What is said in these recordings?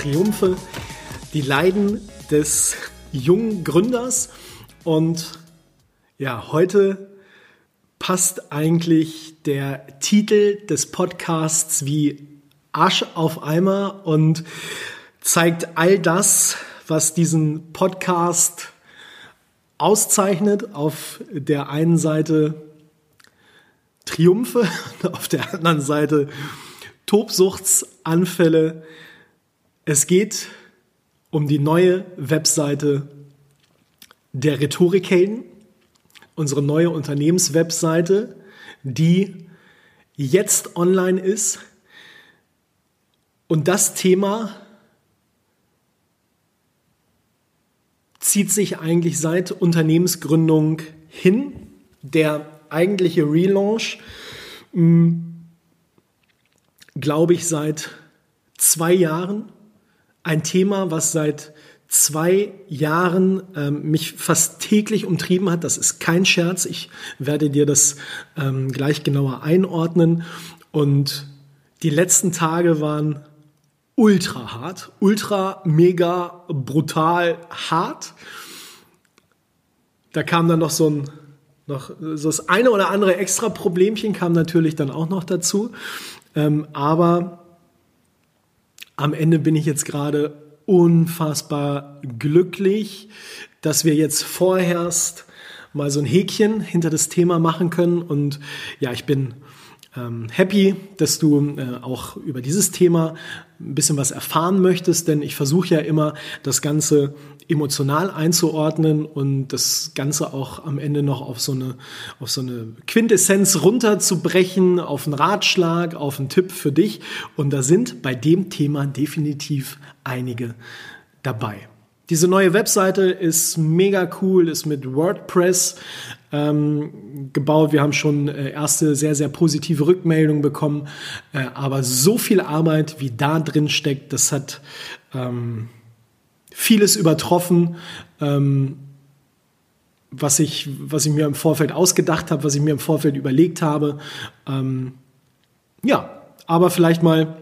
Triumphe, die Leiden des jungen Gründers. Und ja, heute passt eigentlich der Titel des Podcasts wie Arsch auf Eimer und zeigt all das, was diesen Podcast auszeichnet. Auf der einen Seite Triumphe, auf der anderen Seite Tobsuchtsanfälle, es geht um die neue Webseite der Rhetorikhelden, unsere neue Unternehmenswebseite, die jetzt online ist. Und das Thema zieht sich eigentlich seit Unternehmensgründung hin. Der eigentliche Relaunch, hm, glaube ich, seit zwei Jahren ein Thema, was seit zwei Jahren ähm, mich fast täglich umtrieben hat. Das ist kein Scherz. Ich werde dir das ähm, gleich genauer einordnen. Und die letzten Tage waren ultra hart, ultra mega brutal hart. Da kam dann noch so ein noch so das eine oder andere extra Problemchen kam natürlich dann auch noch dazu. Ähm, aber am Ende bin ich jetzt gerade unfassbar glücklich, dass wir jetzt vorerst mal so ein Häkchen hinter das Thema machen können. Und ja, ich bin happy, dass du äh, auch über dieses Thema ein bisschen was erfahren möchtest, denn ich versuche ja immer, das Ganze emotional einzuordnen und das Ganze auch am Ende noch auf so eine, auf so eine Quintessenz runterzubrechen, auf einen Ratschlag, auf einen Tipp für dich. Und da sind bei dem Thema definitiv einige dabei. Diese neue Webseite ist mega cool, ist mit WordPress ähm, gebaut. Wir haben schon äh, erste sehr, sehr positive Rückmeldungen bekommen. Äh, aber so viel Arbeit, wie da drin steckt, das hat ähm, vieles übertroffen. Ähm, was ich, was ich mir im Vorfeld ausgedacht habe, was ich mir im Vorfeld überlegt habe. Ähm, ja, aber vielleicht mal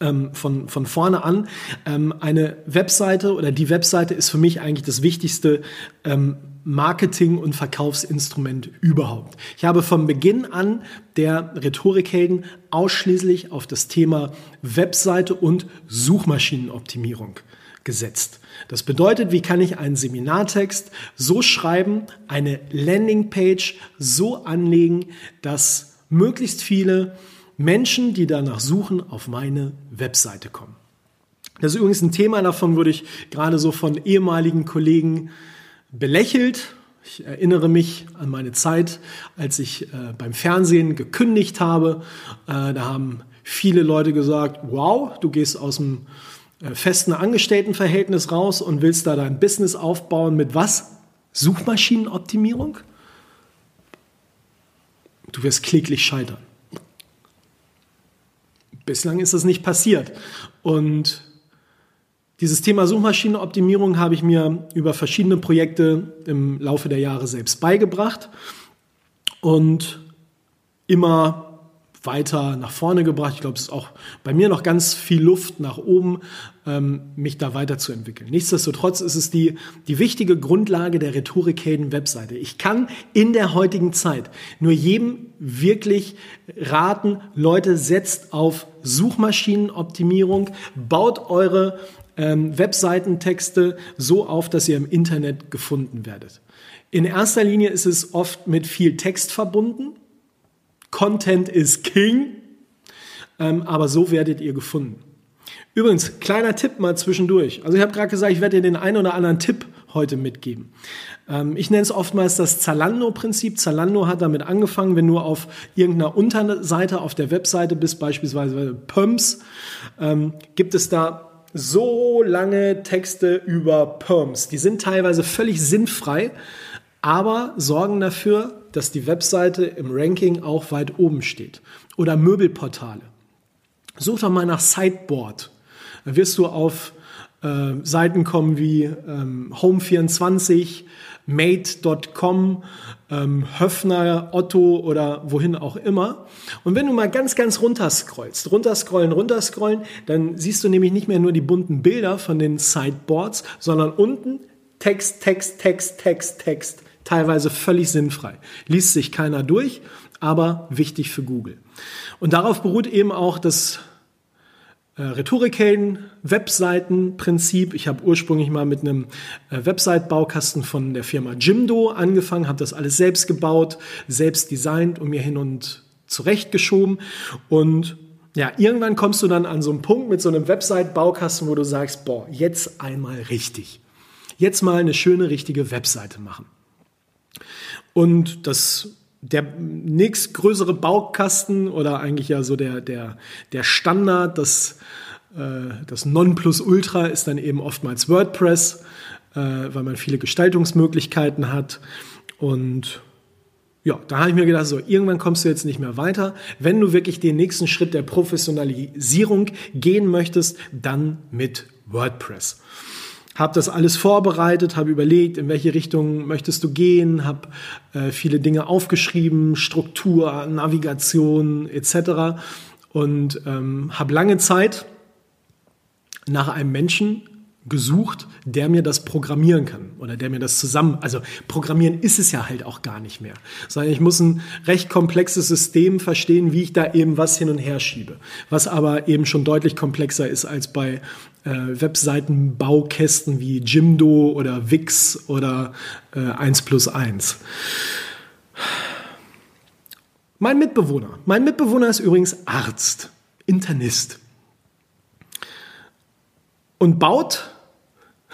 ähm, von, von vorne an. Ähm, eine Webseite oder die Webseite ist für mich eigentlich das wichtigste ähm, Marketing- und Verkaufsinstrument überhaupt. Ich habe von Beginn an der Rhetorikhelden ausschließlich auf das Thema Webseite und Suchmaschinenoptimierung gesetzt. Das bedeutet, wie kann ich einen Seminartext so schreiben, eine Landingpage so anlegen, dass möglichst viele Menschen, die danach suchen, auf meine Webseite kommen. Das ist übrigens ein Thema, davon wurde ich gerade so von ehemaligen Kollegen belächelt. Ich erinnere mich an meine Zeit, als ich äh, beim Fernsehen gekündigt habe. Äh, da haben viele Leute gesagt, wow, du gehst aus dem äh, festen Angestelltenverhältnis raus und willst da dein Business aufbauen mit was? Suchmaschinenoptimierung? Du wirst kläglich scheitern. Bislang ist das nicht passiert. Und dieses Thema Suchmaschinenoptimierung habe ich mir über verschiedene Projekte im Laufe der Jahre selbst beigebracht und immer weiter nach vorne gebracht. Ich glaube, es ist auch bei mir noch ganz viel Luft nach oben, ähm, mich da weiterzuentwickeln. Nichtsdestotrotz ist es die, die wichtige Grundlage der Rhetorikhelden-Webseite. Ich kann in der heutigen Zeit nur jedem wirklich raten, Leute, setzt auf Suchmaschinenoptimierung, baut eure ähm, Webseitentexte so auf, dass ihr im Internet gefunden werdet. In erster Linie ist es oft mit viel Text verbunden. Content is King, ähm, aber so werdet ihr gefunden. Übrigens, kleiner Tipp mal zwischendurch. Also ich habe gerade gesagt, ich werde dir den einen oder anderen Tipp heute mitgeben. Ähm, ich nenne es oftmals das Zalando-Prinzip. Zalando hat damit angefangen, wenn du auf irgendeiner Unterseite auf der Webseite bist, beispielsweise Pumps, ähm, gibt es da so lange Texte über Perms. Die sind teilweise völlig sinnfrei, aber sorgen dafür, dass die Webseite im Ranking auch weit oben steht. Oder Möbelportale. Such doch mal nach Sideboard. Da wirst du auf äh, Seiten kommen wie ähm, Home24, Mate.com, ähm, Höfner, Otto oder wohin auch immer. Und wenn du mal ganz, ganz runterscrollst, runterscrollen, runterscrollen, dann siehst du nämlich nicht mehr nur die bunten Bilder von den Sideboards, sondern unten Text, Text, Text, Text, Text. Teilweise völlig sinnfrei. Liest sich keiner durch, aber wichtig für Google. Und darauf beruht eben auch das äh, Rhetorikhelden, Webseitenprinzip. Ich habe ursprünglich mal mit einem äh, Website-Baukasten von der Firma Jimdo angefangen, habe das alles selbst gebaut, selbst designt und mir hin und zurechtgeschoben. Und ja, irgendwann kommst du dann an so einen Punkt mit so einem Website-Baukasten, wo du sagst, boah, jetzt einmal richtig. Jetzt mal eine schöne, richtige Webseite machen. Und das der nächstgrößere Baukasten oder eigentlich ja so der, der, der Standard, das, äh, das Nonplusultra ist dann eben oftmals WordPress, äh, weil man viele Gestaltungsmöglichkeiten hat. Und ja, da habe ich mir gedacht, so irgendwann kommst du jetzt nicht mehr weiter. Wenn du wirklich den nächsten Schritt der Professionalisierung gehen möchtest, dann mit WordPress habe das alles vorbereitet, habe überlegt, in welche Richtung möchtest du gehen, habe äh, viele Dinge aufgeschrieben, Struktur, Navigation etc. Und ähm, habe lange Zeit nach einem Menschen gesucht, der mir das programmieren kann oder der mir das zusammen, also programmieren ist es ja halt auch gar nicht mehr, sondern ich muss ein recht komplexes System verstehen, wie ich da eben was hin und her schiebe, was aber eben schon deutlich komplexer ist als bei äh, Webseitenbaukästen wie Jimdo oder Wix oder äh, 1 plus 1. Mein Mitbewohner, mein Mitbewohner ist übrigens Arzt, Internist. Und baut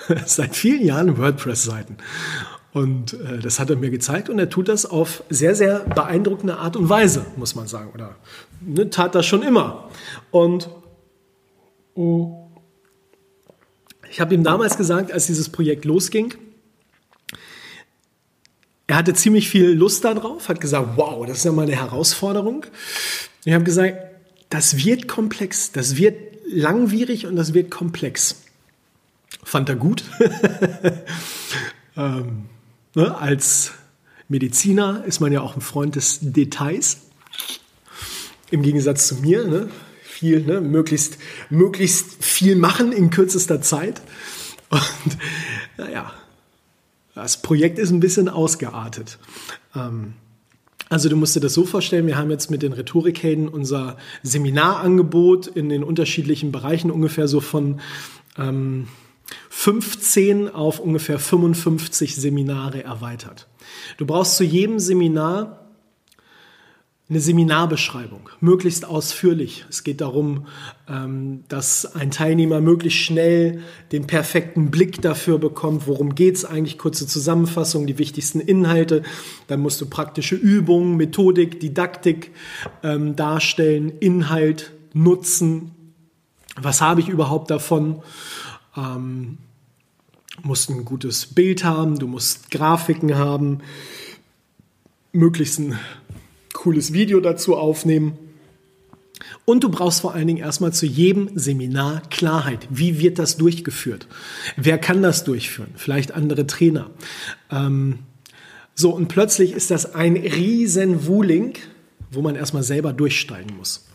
seit vielen Jahren WordPress-Seiten. Und äh, das hat er mir gezeigt und er tut das auf sehr, sehr beeindruckende Art und Weise, muss man sagen. Oder ne, tat das schon immer. Und uh, ich habe ihm damals gesagt, als dieses Projekt losging, er hatte ziemlich viel Lust darauf, hat gesagt, wow, das ist ja mal eine Herausforderung. Ich habe gesagt, das wird komplex, das wird langwierig und das wird komplex. Fand er gut. ähm, ne, als Mediziner ist man ja auch ein Freund des Details. Im Gegensatz zu mir, ne? viel, ne? möglichst, möglichst viel machen in kürzester Zeit. Und naja, das Projekt ist ein bisschen ausgeartet. Ähm, also du musst dir das so vorstellen, wir haben jetzt mit den Rhetorikhelden unser Seminarangebot in den unterschiedlichen Bereichen ungefähr so von ähm, 15 auf ungefähr 55 Seminare erweitert. Du brauchst zu jedem Seminar eine Seminarbeschreibung, möglichst ausführlich. Es geht darum, ähm, dass ein Teilnehmer möglichst schnell den perfekten Blick dafür bekommt, worum geht es eigentlich, kurze Zusammenfassung, die wichtigsten Inhalte. Dann musst du praktische Übungen, Methodik, Didaktik ähm, darstellen, Inhalt, Nutzen. Was habe ich überhaupt davon? Musst ein gutes Bild haben, du musst Grafiken haben, möglichst ein cooles Video dazu aufnehmen. Und du brauchst vor allen Dingen erstmal zu jedem Seminar Klarheit. Wie wird das durchgeführt? Wer kann das durchführen? Vielleicht andere Trainer. Ähm, so, und plötzlich ist das ein riesen Wuling, wo man erstmal selber durchsteigen muss.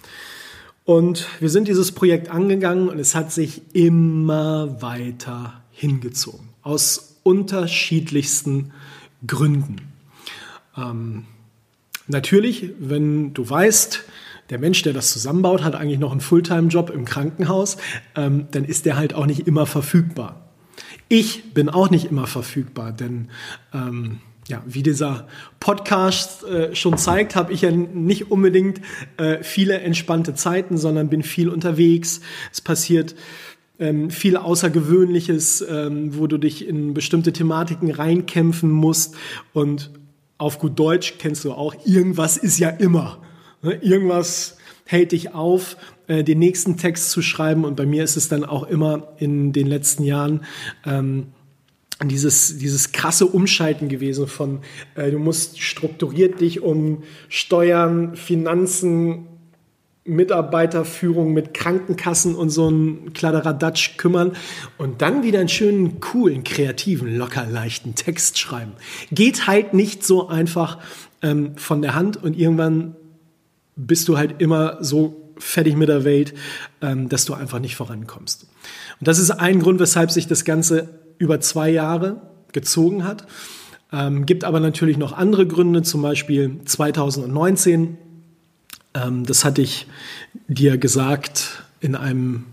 Und wir sind dieses Projekt angegangen und es hat sich immer weiter hingezogen. Aus unterschiedlichsten Gründen. Ähm, natürlich, wenn du weißt, der Mensch, der das zusammenbaut, hat eigentlich noch einen Fulltime-Job im Krankenhaus, ähm, dann ist der halt auch nicht immer verfügbar. Ich bin auch nicht immer verfügbar, denn ähm, ja, wie dieser Podcast äh, schon zeigt, habe ich ja nicht unbedingt äh, viele entspannte Zeiten, sondern bin viel unterwegs. Es passiert ähm, viel Außergewöhnliches, ähm, wo du dich in bestimmte Thematiken reinkämpfen musst. Und auf gut Deutsch kennst du auch, irgendwas ist ja immer. Ne? Irgendwas hält dich auf, äh, den nächsten Text zu schreiben. Und bei mir ist es dann auch immer in den letzten Jahren ähm, dieses, dieses krasse Umschalten gewesen von, äh, du musst strukturiert dich um Steuern, Finanzen, Mitarbeiterführung mit Krankenkassen und so ein Kladderadatsch kümmern und dann wieder einen schönen, coolen, kreativen, locker leichten Text schreiben. Geht halt nicht so einfach ähm, von der Hand und irgendwann bist du halt immer so fertig mit der Welt, ähm, dass du einfach nicht vorankommst. Und das ist ein Grund, weshalb sich das Ganze über zwei Jahre gezogen hat. Ähm, gibt aber natürlich noch andere Gründe, zum Beispiel 2019 ähm, das hatte ich dir gesagt in einem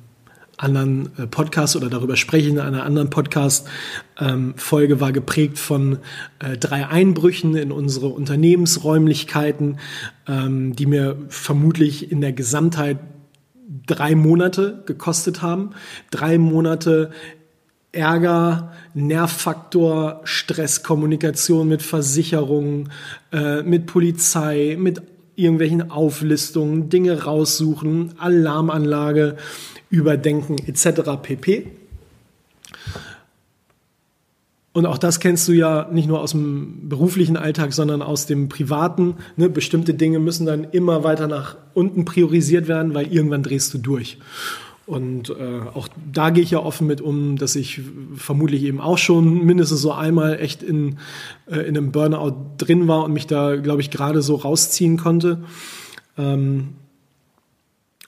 anderen äh, Podcast oder darüber spreche ich in einer anderen Podcast-Folge ähm, war geprägt von äh, drei Einbrüchen in unsere Unternehmensräumlichkeiten, ähm, die mir vermutlich in der Gesamtheit drei Monate gekostet haben. Drei Monate Ärger, Nervfaktor, Stress, Kommunikation mit Versicherungen, äh, mit Polizei, mit irgendwelchen Auflistungen, Dinge raussuchen, Alarmanlage überdenken etc. pp. Und auch das kennst du ja nicht nur aus dem beruflichen Alltag, sondern aus dem privaten. Ne? Bestimmte Dinge müssen dann immer weiter nach unten priorisiert werden, weil irgendwann drehst du durch. Und äh, auch da gehe ich ja offen mit um, dass ich vermutlich eben auch schon mindestens so einmal echt in, äh, in einem Burnout drin war und mich da, glaube ich, gerade so rausziehen konnte. Ähm,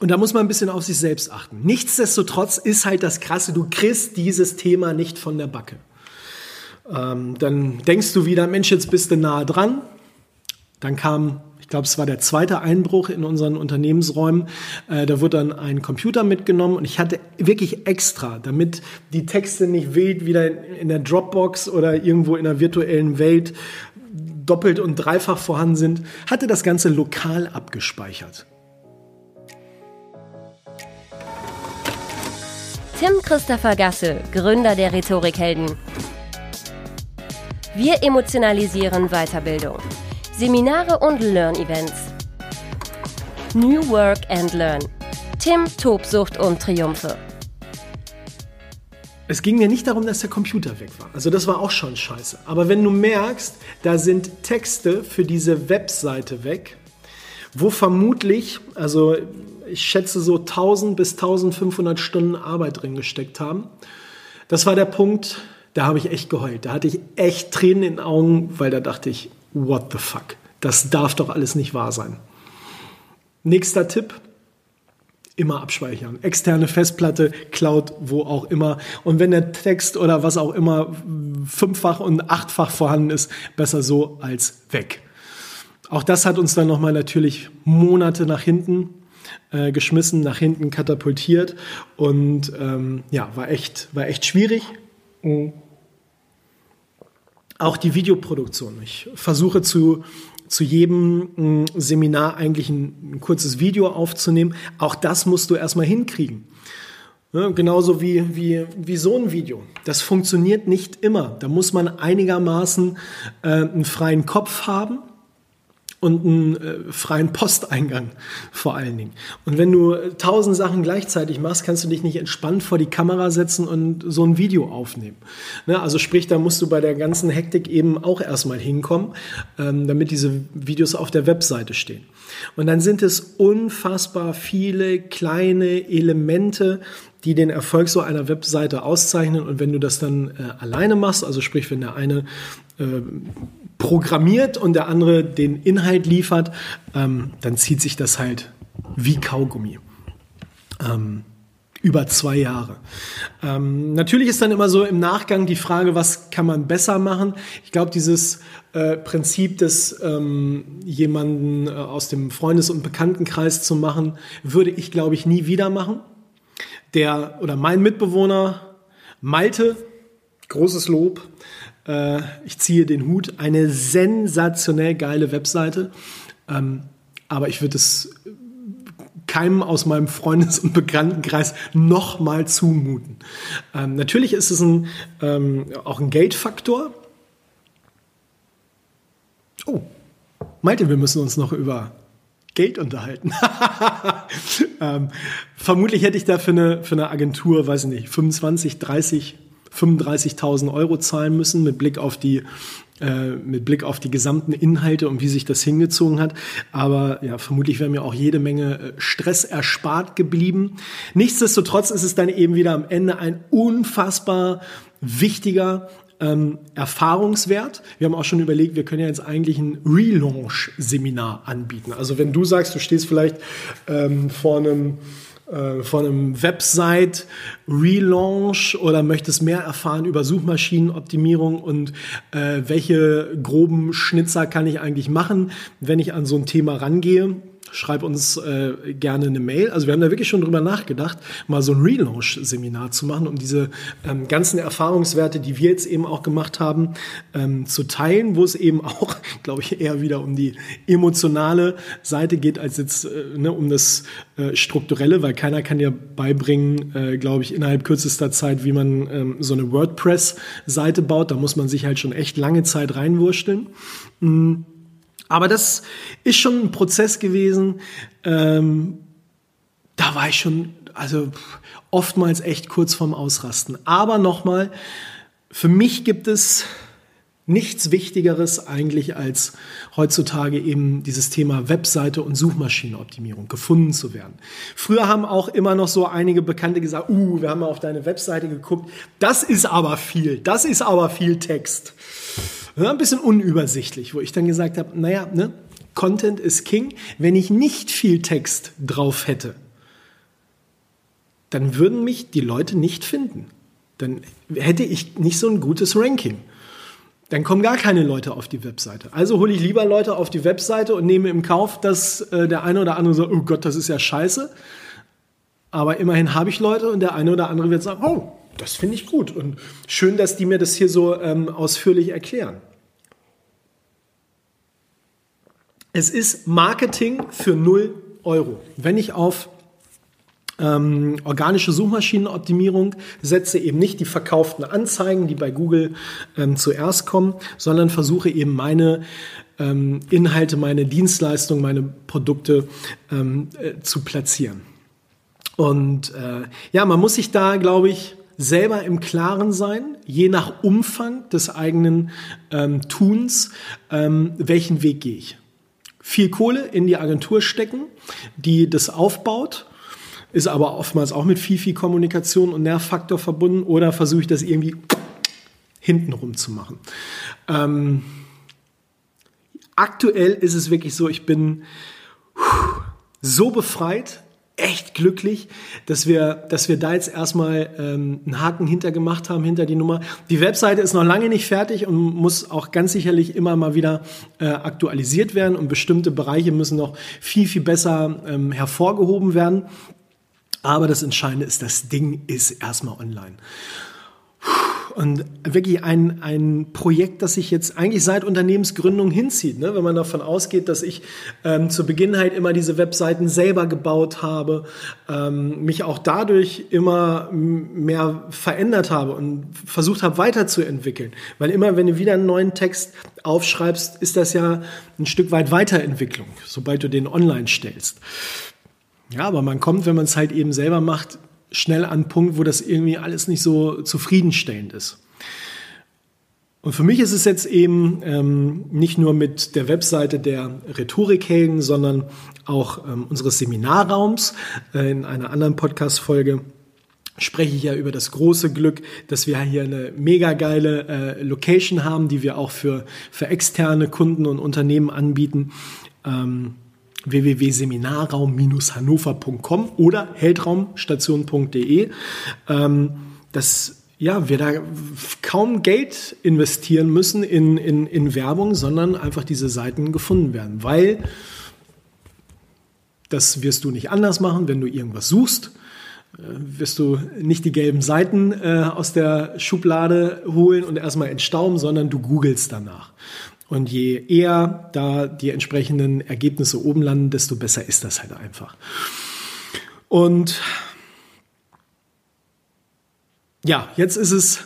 und da muss man ein bisschen auf sich selbst achten. Nichtsdestotrotz ist halt das Krasse, du kriegst dieses Thema nicht von der Backe. Ähm, dann denkst du wieder, Mensch, jetzt bist du nah dran. Dann kam ich glaube, es war der zweite Einbruch in unseren Unternehmensräumen. Äh, da wurde dann ein Computer mitgenommen und ich hatte wirklich extra, damit die Texte nicht wild wieder in der Dropbox oder irgendwo in der virtuellen Welt doppelt und dreifach vorhanden sind, hatte das Ganze lokal abgespeichert. Tim Christopher Gasse, Gründer der Rhetorikhelden. Wir emotionalisieren Weiterbildung. Seminare und Learn-Events. New Work and Learn. Tim, Tobsucht und Triumphe. Es ging mir nicht darum, dass der Computer weg war. Also das war auch schon scheiße. Aber wenn du merkst, da sind Texte für diese Webseite weg, wo vermutlich, also ich schätze so 1000 bis 1500 Stunden Arbeit drin gesteckt haben. Das war der Punkt, da habe ich echt geheult. Da hatte ich echt Tränen in den Augen, weil da dachte ich, what the fuck? Das darf doch alles nicht wahr sein. Nächster Tipp. Immer abspeichern. Externe Festplatte, Cloud, wo auch immer. Und wenn der Text oder was auch immer fünffach und achtfach vorhanden ist, besser so als weg. Auch das hat uns dann nochmal natürlich Monate nach hinten äh, geschmissen, nach hinten katapultiert und ähm, ja, war echt, war echt schwierig. Mhm. Auch die Videoproduktion. Ich versuche zu, zu jedem mm, Seminar eigentlich ein, ein kurzes Video aufzunehmen. Auch das musst du erstmal hinkriegen. Ja, genauso wie, wie, wie so ein Video. Das funktioniert nicht immer. Da muss man einigermaßen äh, einen freien Kopf haben und einen äh, freien Posteingang vor allen Dingen. Und wenn du tausend Sachen gleichzeitig machst, kannst du dich nicht entspannt vor die Kamera setzen und so ein Video aufnehmen. Ne? Also sprich, da musst du bei der ganzen Hektik eben auch erstmal hinkommen, ähm, damit diese Videos auf der Webseite stehen. Und dann sind es unfassbar viele kleine Elemente, die den Erfolg so einer Webseite auszeichnen. Und wenn du das dann äh, alleine machst, also sprich, wenn der eine äh, programmiert und der andere den Inhalt liefert, ähm, dann zieht sich das halt wie Kaugummi. Ähm, über zwei Jahre. Ähm, natürlich ist dann immer so im Nachgang die Frage, was kann man besser machen? Ich glaube, dieses äh, Prinzip des ähm, jemanden äh, aus dem Freundes- und Bekanntenkreis zu machen, würde ich, glaube ich, nie wieder machen. Der oder mein Mitbewohner Malte, großes Lob, äh, ich ziehe den Hut. Eine sensationell geile Webseite. Ähm, aber ich würde es keinem aus meinem Freundes- und Bekanntenkreis noch mal zumuten. Ähm, natürlich ist es ein, ähm, auch ein Geldfaktor. Oh, meinte, wir müssen uns noch über Geld unterhalten. ähm, vermutlich hätte ich da für eine, für eine Agentur, weiß ich nicht, 25, 30, 35.000 Euro zahlen müssen mit Blick auf die äh, mit Blick auf die gesamten Inhalte und wie sich das hingezogen hat. Aber ja, vermutlich wäre mir auch jede Menge äh, Stress erspart geblieben. Nichtsdestotrotz ist es dann eben wieder am Ende ein unfassbar wichtiger ähm, Erfahrungswert. Wir haben auch schon überlegt, wir können ja jetzt eigentlich ein Relaunch-Seminar anbieten. Also wenn du sagst, du stehst vielleicht ähm, vor einem äh, von einem Website-Relaunch oder möchtest mehr erfahren über Suchmaschinenoptimierung und äh, welche groben Schnitzer kann ich eigentlich machen, wenn ich an so ein Thema rangehe schreib uns äh, gerne eine Mail. Also wir haben da wirklich schon drüber nachgedacht, mal so ein Relaunch-Seminar zu machen, um diese ähm, ganzen Erfahrungswerte, die wir jetzt eben auch gemacht haben, ähm, zu teilen, wo es eben auch, glaube ich, eher wieder um die emotionale Seite geht, als jetzt äh, ne, um das äh, strukturelle, weil keiner kann dir beibringen, äh, glaube ich, innerhalb kürzester Zeit, wie man ähm, so eine WordPress-Seite baut. Da muss man sich halt schon echt lange Zeit reinwursteln. Mhm. Aber das ist schon ein Prozess gewesen. Ähm, da war ich schon, also oftmals echt kurz vorm Ausrasten. Aber nochmal, für mich gibt es nichts Wichtigeres eigentlich als heutzutage eben dieses Thema Webseite und Suchmaschinenoptimierung gefunden zu werden. Früher haben auch immer noch so einige Bekannte gesagt, uh, wir haben mal auf deine Webseite geguckt, das ist aber viel, das ist aber viel Text ja, ein bisschen unübersichtlich, wo ich dann gesagt habe, naja, ne, Content ist King. Wenn ich nicht viel Text drauf hätte, dann würden mich die Leute nicht finden. Dann hätte ich nicht so ein gutes Ranking. Dann kommen gar keine Leute auf die Webseite. Also hole ich lieber Leute auf die Webseite und nehme im Kauf, dass äh, der eine oder andere sagt, oh Gott, das ist ja scheiße. Aber immerhin habe ich Leute und der eine oder andere wird sagen, oh, das finde ich gut. Und schön, dass die mir das hier so ähm, ausführlich erklären. Es ist Marketing für 0 Euro. Wenn ich auf ähm, organische Suchmaschinenoptimierung setze, eben nicht die verkauften Anzeigen, die bei Google ähm, zuerst kommen, sondern versuche eben meine ähm, Inhalte, meine Dienstleistungen, meine Produkte ähm, äh, zu platzieren. Und äh, ja, man muss sich da, glaube ich, selber im Klaren sein, je nach Umfang des eigenen ähm, Tuns, ähm, welchen Weg gehe ich viel Kohle in die Agentur stecken, die das aufbaut, ist aber oftmals auch mit viel, viel Kommunikation und Nervfaktor verbunden oder versuche ich das irgendwie hintenrum zu machen. Ähm, aktuell ist es wirklich so, ich bin so befreit, echt glücklich, dass wir, dass wir da jetzt erstmal ähm, einen Haken hinter gemacht haben, hinter die Nummer. Die Webseite ist noch lange nicht fertig und muss auch ganz sicherlich immer mal wieder äh, aktualisiert werden und bestimmte Bereiche müssen noch viel, viel besser ähm, hervorgehoben werden. Aber das Entscheidende ist, das Ding ist erstmal online. Und wirklich ein, ein Projekt, das sich jetzt eigentlich seit Unternehmensgründung hinzieht. Ne? Wenn man davon ausgeht, dass ich ähm, zu Beginn halt immer diese Webseiten selber gebaut habe, ähm, mich auch dadurch immer mehr verändert habe und versucht habe weiterzuentwickeln. Weil immer, wenn du wieder einen neuen Text aufschreibst, ist das ja ein Stück weit Weiterentwicklung, sobald du den online stellst. Ja, aber man kommt, wenn man es halt eben selber macht, schnell an einen Punkt, wo das irgendwie alles nicht so zufriedenstellend ist. Und für mich ist es jetzt eben ähm, nicht nur mit der Webseite der Rhetorikhelden, sondern auch ähm, unseres Seminarraums. Äh, in einer anderen Podcast-Folge spreche ich ja über das große Glück, dass wir hier eine mega geile äh, Location haben, die wir auch für, für externe Kunden und Unternehmen anbieten. Ähm, www.seminarraum-hannover.com oder heldraumstation.de. Ähm, dass ja, wir da kaum Geld investieren müssen in, in, in Werbung, sondern einfach diese Seiten gefunden werden. Weil das wirst du nicht anders machen, wenn du irgendwas suchst äh, wirst du nicht die gelben Seiten äh, aus der Schublade holen und erstmal entstauben, sondern du googelst danach. Und je eher da die entsprechenden Ergebnisse oben landen, desto besser ist das halt einfach. Und ja, jetzt ist es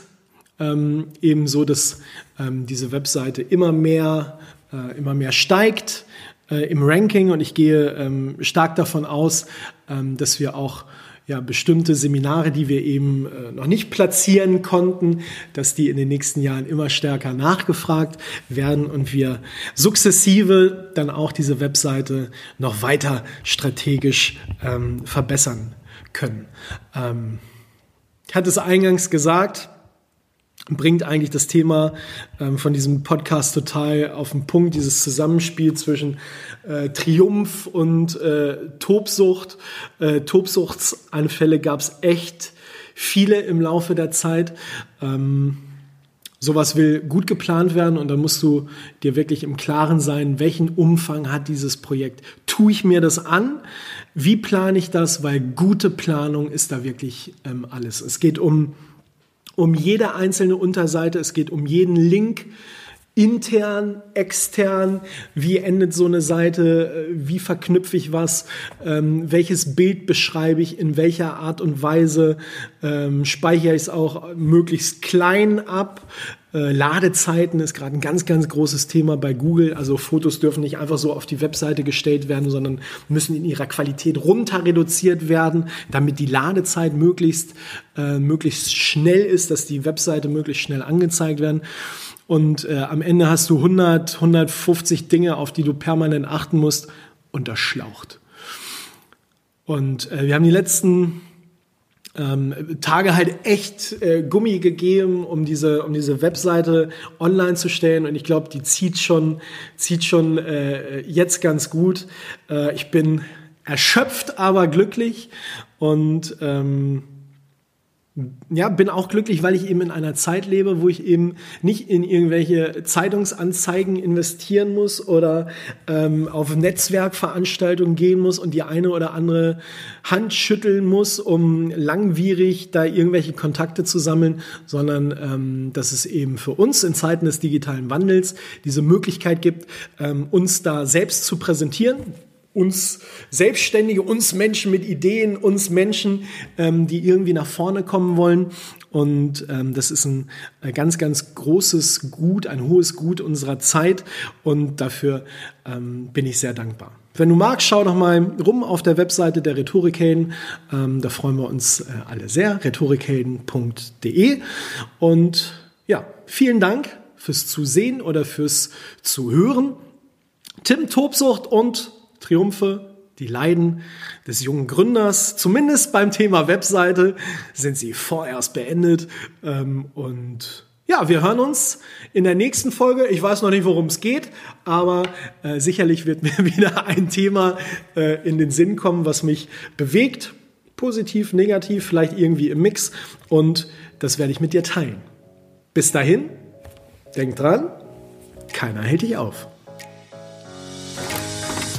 ähm, eben so, dass ähm, diese Webseite immer mehr, äh, immer mehr steigt. äh, im Ranking und ich gehe ähm, stark davon aus, ähm, dass wir auch ja, bestimmte Seminare, die wir eben äh, noch nicht platzieren konnten, dass die in den nächsten Jahren immer stärker nachgefragt werden und wir sukzessive dann auch diese Webseite noch weiter strategisch ähm, verbessern können. Ähm, ich hatte es eingangs gesagt, bringt eigentlich das Thema ähm, von diesem Podcast total auf den Punkt, dieses Zusammenspiel zwischen äh, Triumph und äh, Tobsucht. Äh, Tobsuchtsanfälle gab es echt viele im Laufe der Zeit. Ähm, sowas will gut geplant werden und da musst du dir wirklich im Klaren sein, welchen Umfang hat dieses Projekt. Tue ich mir das an? Wie plane ich das? Weil gute Planung ist da wirklich ähm, alles. Es geht um um jede einzelne Unterseite, es geht um jeden Link, intern, extern, wie endet so eine Seite, äh, wie verknüpfe ich was, ähm, welches Bild beschreibe ich, in welcher Art und Weise ähm, speichere ich es auch möglichst klein ab, Ladezeiten ist gerade ein ganz, ganz großes Thema bei Google. Also Fotos dürfen nicht einfach so auf die Webseite gestellt werden, sondern müssen in ihrer Qualität runter reduziert werden, damit die Ladezeit möglichst, äh, möglichst schnell ist, dass die Webseite möglichst schnell angezeigt werden. Und äh, am Ende hast du 100, 150 Dinge, auf die du permanent achten musst und das schlaucht. Und äh, wir haben die letzten ähm, Tage halt echt äh, Gummi gegeben, um diese, um diese Webseite online zu stellen. Und ich glaube, die zieht schon, zieht schon äh, jetzt ganz gut. Äh, ich bin erschöpft, aber glücklich. Und ähm, ja, bin auch glücklich, weil ich eben in einer Zeit lebe, wo ich eben nicht in irgendwelche Zeitungsanzeigen investieren muss oder ähm, auf Netzwerkveranstaltungen gehen muss und die eine oder andere Hand schütteln muss, um langwierig da irgendwelche Kontakte zu sammeln, sondern ähm, dass es eben für uns in Zeiten des digitalen Wandels diese Möglichkeit gibt, ähm, uns da selbst zu präsentieren uns Selbstständige, uns Menschen mit Ideen, uns Menschen, ähm, die irgendwie nach vorne kommen wollen. Und ähm, das ist ein äh, ganz, ganz großes Gut, ein hohes Gut unserer Zeit. Und dafür ähm, bin ich sehr dankbar. Wenn du magst, schau doch mal rum auf der Webseite der Rhetorikhelden. Ähm, da freuen wir uns äh, alle sehr. rhetorikhelden.de. Und ja, vielen Dank fürs Zusehen oder fürs Zuhören. Tim Tobsucht und Triumphe, die Leiden des jungen Gründers, zumindest beim Thema Webseite, sind sie vorerst beendet. Ähm, und ja, wir hören uns in der nächsten Folge. Ich weiß noch nicht, worum es geht, aber äh, sicherlich wird mir wieder ein Thema äh, in den Sinn kommen, was mich bewegt. Positiv, negativ, vielleicht irgendwie im Mix. Und das werde ich mit dir teilen. Bis dahin, denk dran, keiner hält dich auf.